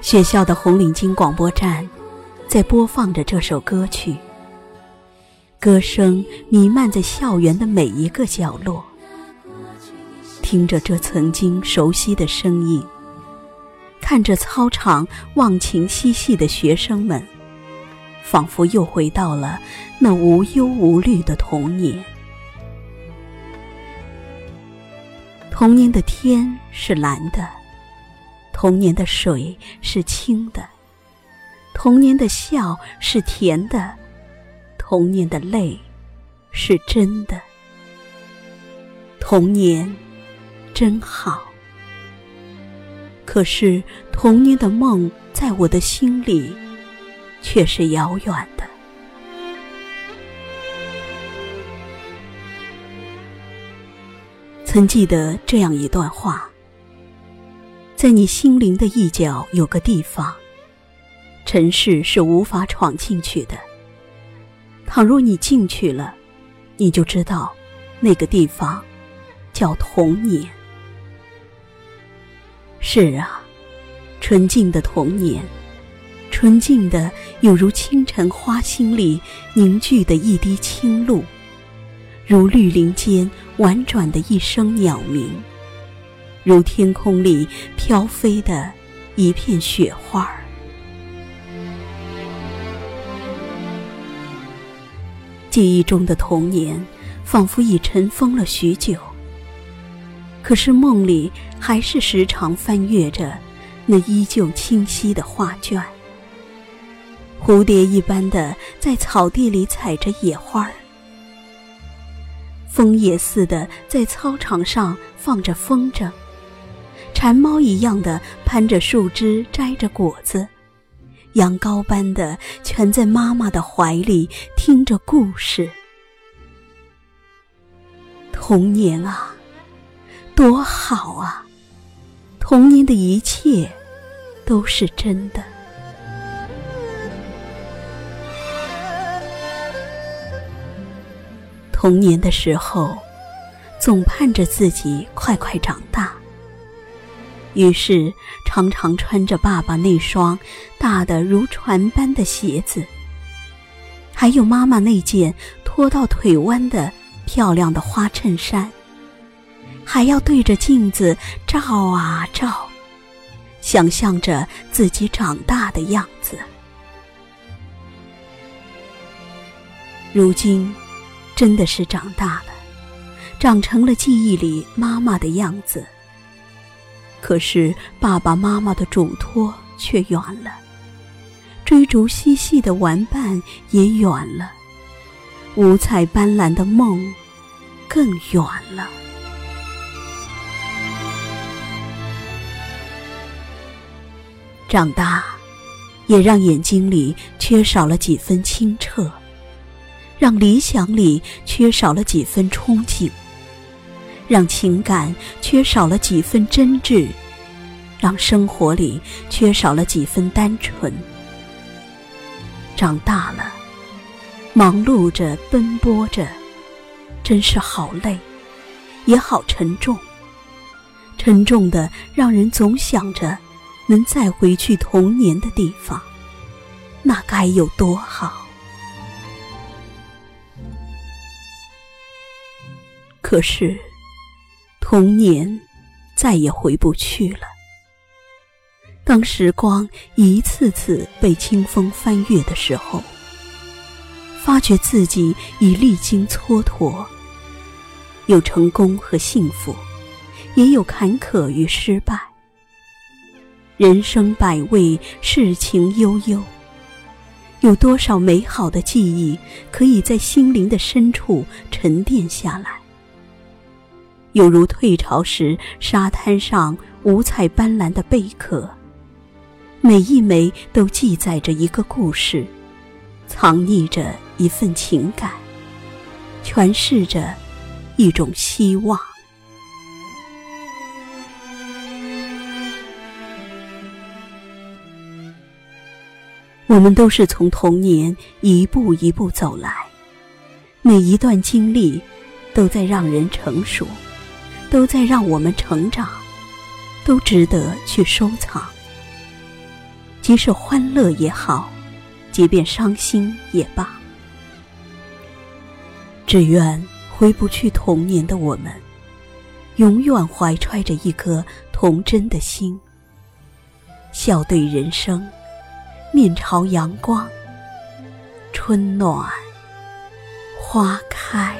学校的红领巾广播站在播放着这首歌曲，歌声弥漫在校园的每一个角落。听着这曾经熟悉的声音，看着操场忘情嬉戏的学生们，仿佛又回到了那无忧无虑的童年。童年的天是蓝的。童年的水是清的，童年的笑是甜的，童年的泪是真的。童年真好，可是童年的梦在我的心里却是遥远的。曾记得这样一段话。在你心灵的一角有个地方，尘世是无法闯进去的。倘若你进去了，你就知道，那个地方叫童年。是啊，纯净的童年，纯净的有如清晨花心里凝聚的一滴清露，如绿林间婉转的一声鸟鸣。如天空里飘飞的一片雪花儿，记忆中的童年仿佛已尘封了许久。可是梦里还是时常翻阅着那依旧清晰的画卷，蝴蝶一般的在草地里采着野花儿，枫叶似的在操场上放着风筝。馋猫一样的攀着树枝摘着果子，羊羔般的蜷在妈妈的怀里听着故事。童年啊，多好啊！童年的一切都是真的。童年的时候，总盼着自己快快长大。于是，常常穿着爸爸那双大的如船般的鞋子，还有妈妈那件拖到腿弯的漂亮的花衬衫，还要对着镜子照啊照，想象着自己长大的样子。如今，真的是长大了，长成了记忆里妈妈的样子。可是爸爸妈妈的嘱托却远了，追逐嬉戏的玩伴也远了，五彩斑斓的梦更远了。长大，也让眼睛里缺少了几分清澈，让理想里缺少了几分憧憬。让情感缺少了几分真挚，让生活里缺少了几分单纯。长大了，忙碌着，奔波着，真是好累，也好沉重。沉重的让人总想着，能再回去童年的地方，那该有多好。可是。童年再也回不去了。当时光一次次被清风翻阅的时候，发觉自己已历经蹉跎，有成功和幸福，也有坎坷与失败。人生百味，世情悠悠，有多少美好的记忆可以在心灵的深处沉淀下来？犹如退潮时沙滩上五彩斑斓的贝壳，每一枚都记载着一个故事，藏匿着一份情感，诠释着一种希望。我们都是从童年一步一步走来，每一段经历都在让人成熟，都在让我们成长，都值得去收藏。即使欢乐也好，即便伤心也罢，只愿回不去童年的我们，永远怀揣着一颗童真的心，笑对人生，面朝阳光，春暖花开。